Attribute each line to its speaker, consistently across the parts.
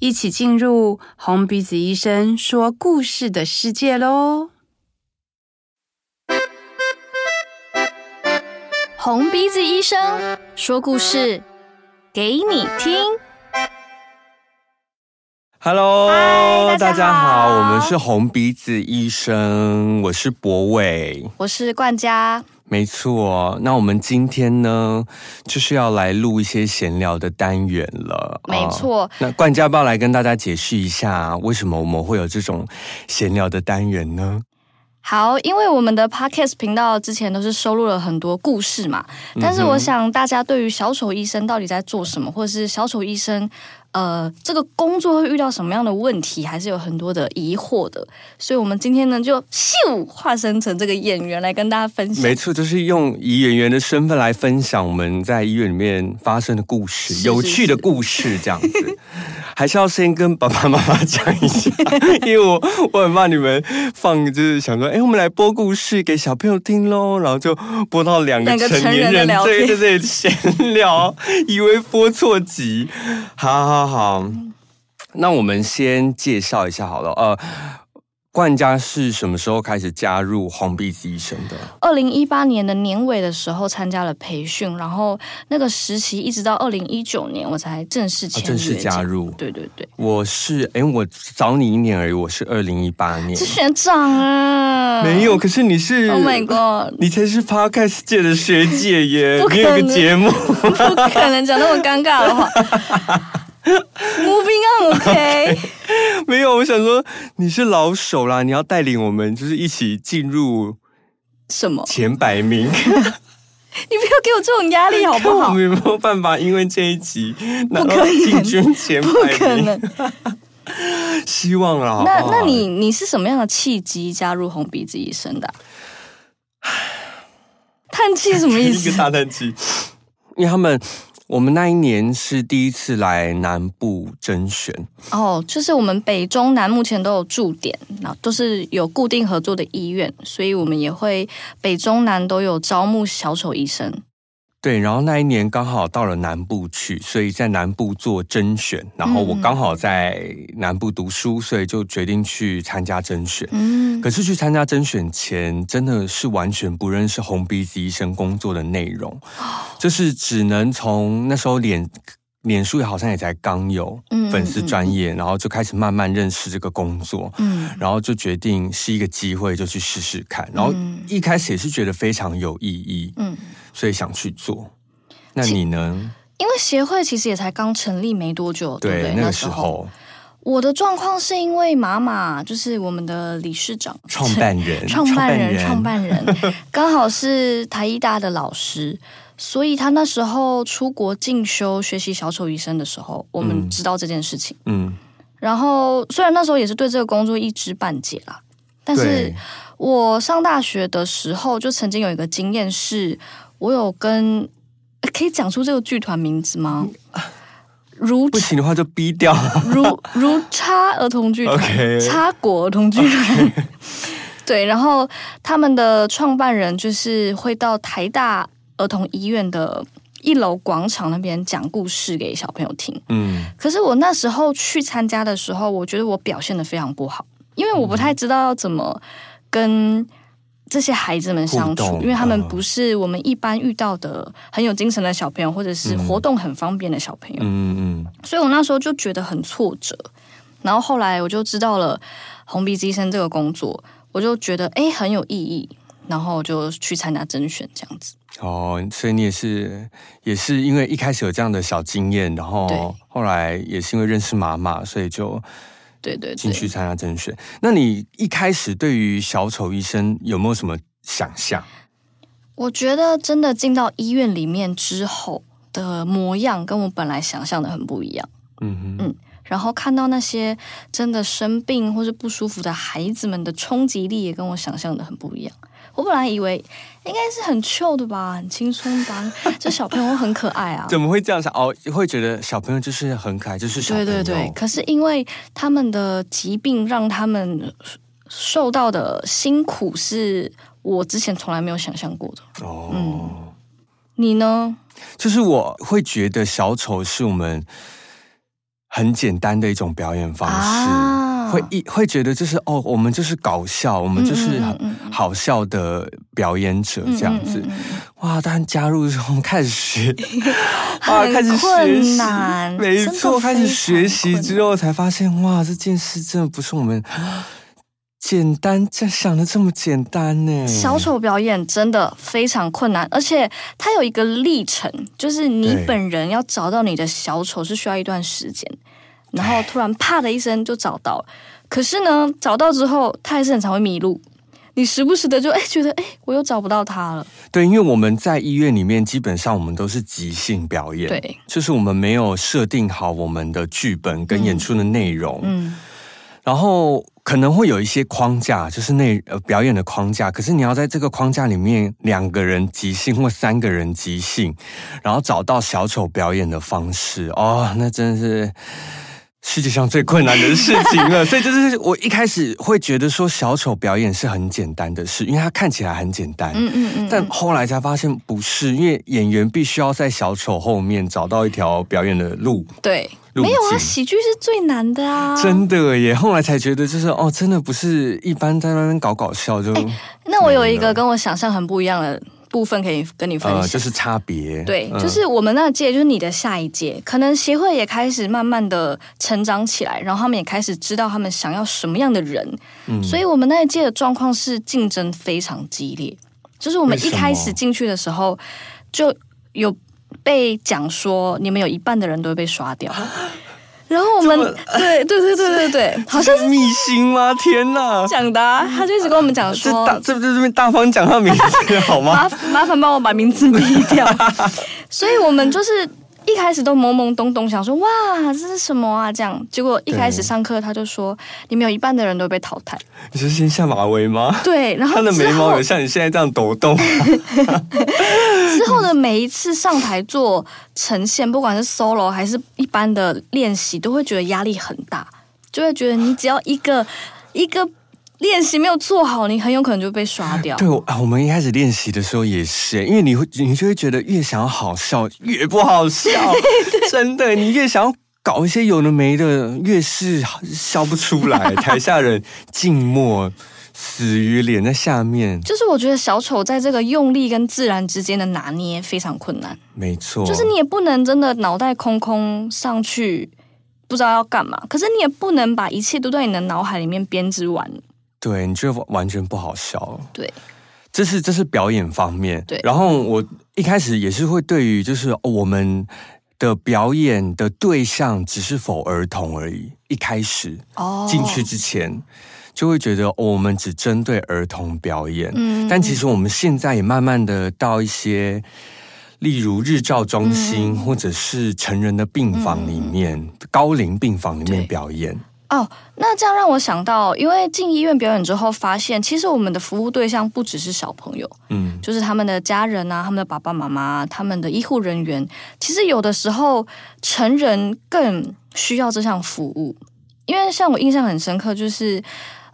Speaker 1: 一起进入红鼻子医生说故事的世界喽！
Speaker 2: 红鼻子医生说故事给你听。
Speaker 3: Hello，
Speaker 2: 大家，
Speaker 3: 大家好，我们是红鼻子医生，我是博伟，
Speaker 2: 我是冠嘉。
Speaker 3: 没错，那我们今天呢，就是要来录一些闲聊的单元了。
Speaker 2: 没错，
Speaker 3: 哦、那冠嘉要不要来跟大家解释一下，为什么我们会有这种闲聊的单元呢？
Speaker 2: 好，因为我们的 Podcast 频道之前都是收录了很多故事嘛，但是我想大家对于小丑医生到底在做什么，或者是小丑医生。呃，这个工作会遇到什么样的问题，还是有很多的疑惑的。所以，我们今天呢，就咻化身成这个演员来跟大家分享。
Speaker 3: 没错，就是用以演员的身份来分享我们在医院里面发生的故事，是是是有趣的故事，这样子。还是要先跟爸爸妈妈讲一下，因为我我很怕你们放，就是想说，哎，我们来播故事给小朋友听喽，然后就播到两个成年人在这里闲聊，以为播错集，好好。好好，那我们先介绍一下好了。呃，冠家是什么时候开始加入红鼻子医生的？
Speaker 2: 二零一八年的年尾的时候参加了培训，然后那个实习一直到二零一九年我才正式签
Speaker 3: 正式加入。
Speaker 2: 对对对，
Speaker 3: 我是哎，我早你一年而已，我是二零一八年。
Speaker 2: 是学长啊？
Speaker 3: 没有，可是你是
Speaker 2: ？Oh my god！
Speaker 3: 你才是 Podcast 界的学姐耶！
Speaker 2: 不可能，
Speaker 3: 你有个节目，
Speaker 2: 不可能讲那么尴尬的话。Moving on，OK？
Speaker 3: 没有，我想说你是老手啦，你要带领我们，就是一起进入
Speaker 2: 什么
Speaker 3: 前百名？
Speaker 2: 你不要给我这种压力好不好？
Speaker 3: 我没有办法，因为这一集拿到进军前百名？
Speaker 2: 不可能，
Speaker 3: 希望啦。
Speaker 2: 那那你你是什么样的契机加入红鼻子医生的？叹气什么意思？
Speaker 3: 一个大叹气，因为他们。我们那一年是第一次来南部甄选
Speaker 2: 哦，就是我们北中南目前都有驻点，那都是有固定合作的医院，所以我们也会北中南都有招募小丑医生。
Speaker 3: 对，然后那一年刚好到了南部去，所以在南部做甄选。然后我刚好在南部读书，所以就决定去参加甄选。嗯，可是去参加甄选前，真的是完全不认识红鼻子医生工作的内容，就是只能从那时候脸脸书好像也才刚有粉丝专页，然后就开始慢慢认识这个工作。嗯，然后就决定是一个机会，就去试试看。然后一开始也是觉得非常有意义。嗯。所以想去做，那你呢？
Speaker 2: 因为协会其实也才刚成立没多久，对，对不对？
Speaker 3: 那个时候，
Speaker 2: 我的状况是因为妈妈就是我们的理事长、
Speaker 3: 创办人、
Speaker 2: 创办人、创办人，刚好是台医大的老师，所以他那时候出国进修学习小丑医生的时候，我们知道这件事情。嗯，然后虽然那时候也是对这个工作一知半解啦，但是我上大学的时候就曾经有一个经验是。我有跟，可以讲出这个剧团名字吗？如
Speaker 3: 不行的话就逼掉。
Speaker 2: 如如差儿童剧团 差国儿童剧团。对，然后他们的创办人就是会到台大儿童医院的一楼广场那边讲故事给小朋友听。嗯，可是我那时候去参加的时候，我觉得我表现的非常不好，因为我不太知道要怎么跟。这些孩子们相处，因为他们不是我们一般遇到的很有精神的小朋友，或者是活动很方便的小朋友。嗯嗯，所以我那时候就觉得很挫折。然后后来我就知道了红鼻子医生这个工作，我就觉得哎很有意义，然后就去参加甄选这样子。
Speaker 3: 哦，所以你也是也是因为一开始有这样的小经验，然后后来也是因为认识妈妈，所以就。
Speaker 2: 对对，
Speaker 3: 进去参加甄选。那你一开始对于小丑医生有没有什么想象？
Speaker 2: 我觉得真的进到医院里面之后的模样，跟我本来想象的很不一样。嗯哼嗯。然后看到那些真的生病或是不舒服的孩子们的冲击力，也跟我想象的很不一样。我本来以为应该是很 chill 的吧，很轻松吧，这小朋友很可爱啊。
Speaker 3: 怎么会这样想？哦，会觉得小朋友就是很可爱，就是小朋友。
Speaker 2: 对对对。可是因为他们的疾病，让他们受到的辛苦，是我之前从来没有想象过的。哦。嗯。你呢？
Speaker 3: 就是我会觉得小丑是我们很简单的一种表演方式。啊会一会觉得就是哦，我们就是搞笑，我们就是好笑的表演者这样子。哇！当加入之后开始学，哇，开始学习，没错，开始学习之后才发现，哇，这件事真的不是我们简单这想的这么简单呢。
Speaker 2: 小丑表演真的非常困难，而且它有一个历程，就是你本人要找到你的小丑是需要一段时间。然后突然啪的一声就找到了，可是呢，找到之后他还是很常会迷路。你时不时的就哎觉得哎我又找不到他了。
Speaker 3: 对，因为我们在医院里面基本上我们都是即兴表演，
Speaker 2: 对，
Speaker 3: 就是我们没有设定好我们的剧本跟演出的内容，嗯，然后可能会有一些框架，就是那呃表演的框架。可是你要在这个框架里面两个人即兴或三个人即兴，然后找到小丑表演的方式哦，那真的是。世界上最困难的事情了，所以就是我一开始会觉得说小丑表演是很简单的事，因为它看起来很简单，嗯嗯嗯，但后来才发现不是，因为演员必须要在小丑后面找到一条表演的路，
Speaker 2: 对，没有啊，喜剧是最难的啊，
Speaker 3: 真的耶，后来才觉得就是哦，真的不是一般在那边搞搞笑就，
Speaker 2: 那我有一个跟我想象很不一样的。部分可以跟你分享，呃、
Speaker 3: 就是差别。
Speaker 2: 对，嗯、就是我们那届，就是你的下一届，可能协会也开始慢慢的成长起来，然后他们也开始知道他们想要什么样的人。嗯，所以我们那一届的状况是竞争非常激烈，就是我们一开始进去的时候就有被讲说，你们有一半的人都会被刷掉。然后我们对对对对对对，好像是
Speaker 3: 秘辛吗？天哪！
Speaker 2: 讲的、啊，他就一直跟我们讲说，
Speaker 3: 这大这不这边大方讲他名字好吗？
Speaker 2: 麻麻烦帮我把名字逼掉。所以我们就是。一开始都懵懵懂懂，想说哇，这是什么啊？这样，结果一开始上课他就说，你们有一半的人都被淘汰。
Speaker 3: 你是先下马威吗？
Speaker 2: 对，然后
Speaker 3: 他的眉毛有像你现在这样抖动。
Speaker 2: 之后的每一次上台做呈现，不管是 solo 还是一般的练习，都会觉得压力很大，就会觉得你只要一个一个。练习没有做好，你很有可能就被刷掉。
Speaker 3: 对，我我们一开始练习的时候也是，因为你会，你就会觉得越想要好笑，越不好笑。真的，你越想要搞一些有的没的，越是笑不出来。台下人静默，死鱼脸在下面。
Speaker 2: 就是我觉得小丑在这个用力跟自然之间的拿捏非常困难。
Speaker 3: 没错，
Speaker 2: 就是你也不能真的脑袋空空上去，不知道要干嘛。可是你也不能把一切都在你的脑海里面编织完。
Speaker 3: 对，你就完全不好笑。
Speaker 2: 对，
Speaker 3: 这是这是表演方面。
Speaker 2: 对，
Speaker 3: 然后我一开始也是会对于就是我们的表演的对象只是否儿童而已。一开始哦进去之前就会觉得我们只针对儿童表演。嗯，但其实我们现在也慢慢的到一些，例如日照中心或者是成人的病房里面、高龄病房里面表演。
Speaker 2: 哦，那这样让我想到，因为进医院表演之后，发现其实我们的服务对象不只是小朋友，嗯，就是他们的家人啊，他们的爸爸妈妈，他们的医护人员。其实有的时候，成人更需要这项服务，因为像我印象很深刻，就是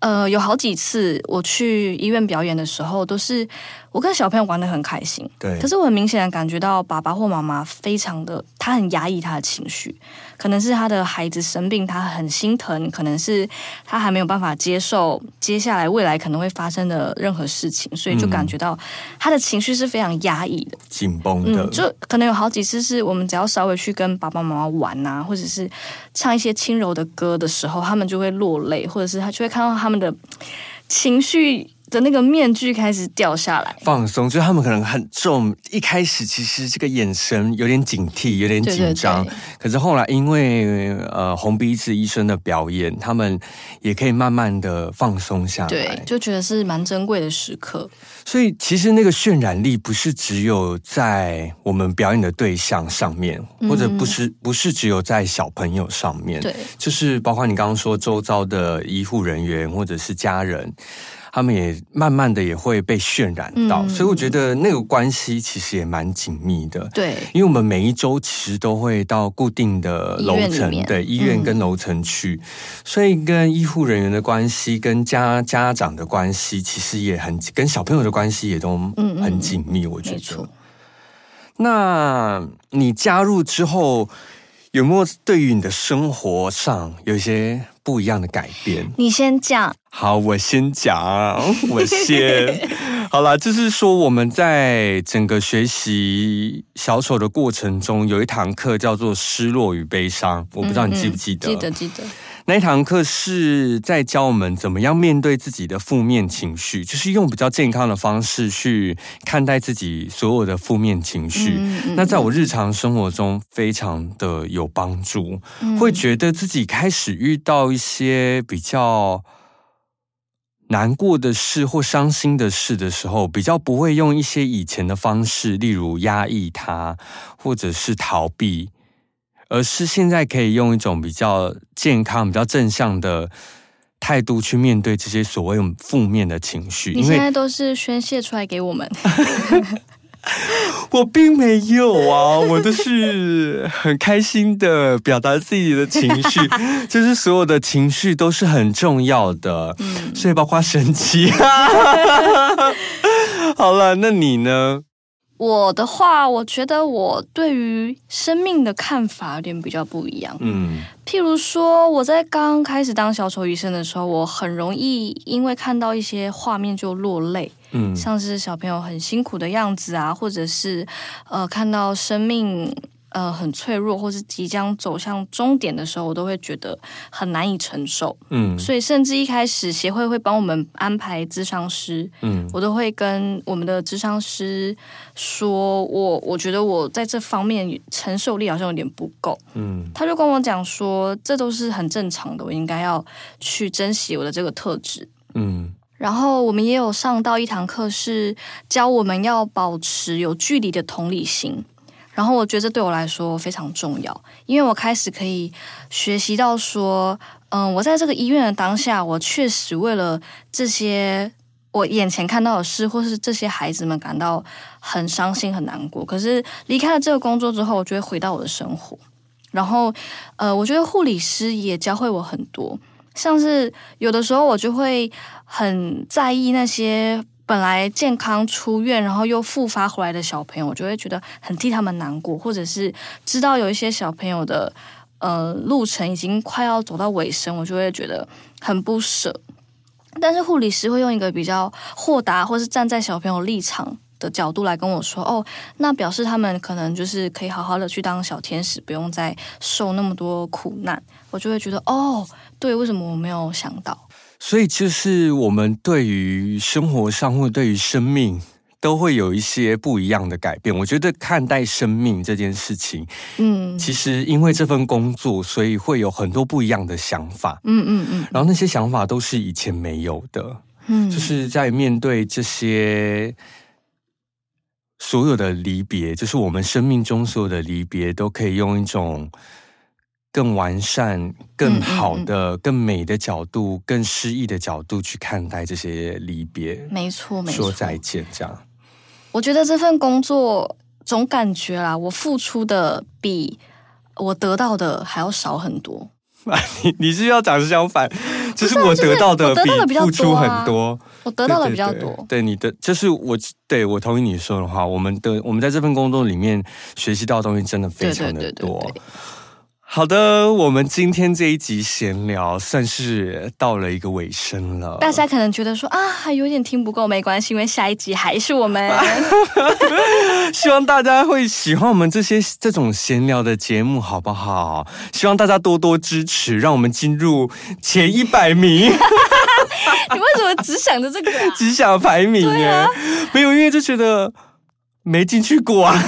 Speaker 2: 呃，有好几次我去医院表演的时候，都是我跟小朋友玩的很开心，
Speaker 3: 对，
Speaker 2: 可是我很明显的感觉到爸爸或妈妈非常的，他很压抑他的情绪。可能是他的孩子生病，他很心疼；可能是他还没有办法接受接下来未来可能会发生的任何事情，所以就感觉到他的情绪是非常压抑的、
Speaker 3: 紧绷的。
Speaker 2: 嗯，就可能有好几次是我们只要稍微去跟爸爸妈妈玩啊，或者是唱一些轻柔的歌的时候，他们就会落泪，或者是他就会看到他们的情绪的那个面具开始掉下来，
Speaker 3: 放松，就是他们可能很重。一开始其实这个眼神有点警惕，有点紧张。对对对，可是后来因为呃红鼻子医生的表演，他们也可以慢慢的放松下来，
Speaker 2: 对，就觉得是蛮珍贵的时刻。
Speaker 3: 所以其实那个渲染力不是只有在我们表演的对象上面，或者不是不是只有在小朋友上面，
Speaker 2: 对，
Speaker 3: 就是包括你刚刚说周遭的医护人员或者是家人。他们也慢慢的也会被渲染到，嗯、所以我觉得那个关系其实也蛮紧密的。
Speaker 2: 对，
Speaker 3: 因为我们每一周其实都会到固定的楼层，对，医院跟楼层去，嗯、所以跟医护人员的关系、跟家家长的关系，其实也很跟小朋友的关系也都很紧密。我觉得。那你加入之后，有没有对于你的生活上有一些不一样的改变？
Speaker 2: 你先讲。
Speaker 3: 好，我先讲，我先。好了，就是说我们在整个学习小丑的过程中，有一堂课叫做“失落与悲伤”，我不知道你记不记得？
Speaker 2: 记得，记得。
Speaker 3: 那一堂课是在教我们怎么样面对自己的负面情绪，就是用比较健康的方式去看待自己所有的负面情绪。那在我日常生活中非常的有帮助，会觉得自己开始遇到一些比较。难过的事或伤心的事的时候，比较不会用一些以前的方式，例如压抑它，或者是逃避，而是现在可以用一种比较健康、比较正向的态度去面对这些所谓负面的情绪。
Speaker 2: 你现在都是宣泄出来给我们。
Speaker 3: 我并没有啊，我都是很开心的表达自己的情绪，就是所有的情绪都是很重要的，嗯，所以包括生气。好了，那你呢？
Speaker 2: 我的话，我觉得我对于生命的看法有点比较不一样。嗯，譬如说，我在刚开始当小丑医生的时候，我很容易因为看到一些画面就落泪。嗯，像是小朋友很辛苦的样子啊，或者是呃，看到生命。呃，很脆弱，或是即将走向终点的时候，我都会觉得很难以承受。嗯，所以甚至一开始协会会帮我们安排咨商师，嗯，我都会跟我们的咨商师说，我我觉得我在这方面承受力好像有点不够。嗯，他就跟我讲说，这都是很正常的，我应该要去珍惜我的这个特质。嗯，然后我们也有上到一堂课，是教我们要保持有距离的同理心。然后我觉得这对我来说非常重要，因为我开始可以学习到说，嗯，我在这个医院的当下，我确实为了这些我眼前看到的事，或是这些孩子们感到很伤心、很难过。可是离开了这个工作之后，我就会回到我的生活。然后，呃，我觉得护理师也教会我很多，像是有的时候我就会很在意那些。本来健康出院，然后又复发回来的小朋友，我就会觉得很替他们难过，或者是知道有一些小朋友的呃路程已经快要走到尾声，我就会觉得很不舍。但是护理师会用一个比较豁达，或是站在小朋友立场的角度来跟我说：“哦，那表示他们可能就是可以好好的去当小天使，不用再受那么多苦难。”我就会觉得：“哦，对，为什么我没有想到？”
Speaker 3: 所以，就是我们对于生活上或对于生命，都会有一些不一样的改变。我觉得看待生命这件事情，嗯，其实因为这份工作，所以会有很多不一样的想法，嗯嗯嗯。然后那些想法都是以前没有的，嗯，就是在面对这些所有的离别，就是我们生命中所有的离别，都可以用一种。更完善、更好的、嗯嗯嗯、更美的角度、更诗意的角度去看待这些离别。
Speaker 2: 没错，没错。
Speaker 3: 说再见，这样。
Speaker 2: 我觉得这份工作总感觉啦，我付出的比我得到的还要少很多。
Speaker 3: 你你是要讲相反，就是我得到的比付出很多。
Speaker 2: 我得到的比较多。
Speaker 3: 对，你的，就是我对我同意你说的话。我们的我们在这份工作里面学习到的东西真的非常的多。对对对对对好的，我们今天这一集闲聊算是到了一个尾声了。
Speaker 2: 大家可能觉得说啊，还有点听不够，没关系，因为下一集还是我们。
Speaker 3: 希望大家会喜欢我们这些这种闲聊的节目，好不好？希望大家多多支持，让我们进入前一百名。
Speaker 2: 你为什么只想着这个、啊？
Speaker 3: 只想排名耶？啊、没有，因为就觉得没进去过啊。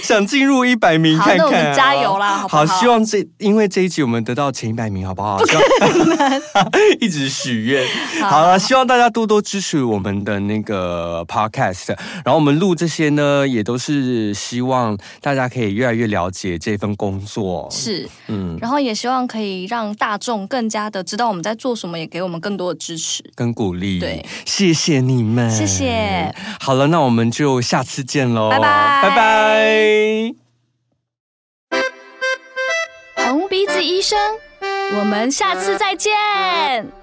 Speaker 3: 想进入一百名看看，
Speaker 2: 好，那我们加油啦！好，好，
Speaker 3: 好，希望这因为这一集我们得到前一百名，好不好？
Speaker 2: 不可能，
Speaker 3: 一直许愿。好了，希望大家多多支持我们的那个 podcast。然后我们录这些呢，也都是希望大家可以越来越了解这份工作。
Speaker 2: 是，嗯，然后也希望可以让大众更加的知道我们在做什么，也给我们更多的支持
Speaker 3: 跟鼓励。
Speaker 2: 对，
Speaker 3: 谢谢你们，
Speaker 2: 谢谢。
Speaker 3: 好了，那我们就下次见喽，
Speaker 2: 拜拜，
Speaker 3: 拜拜。
Speaker 2: 红鼻子医生，我们下次再见。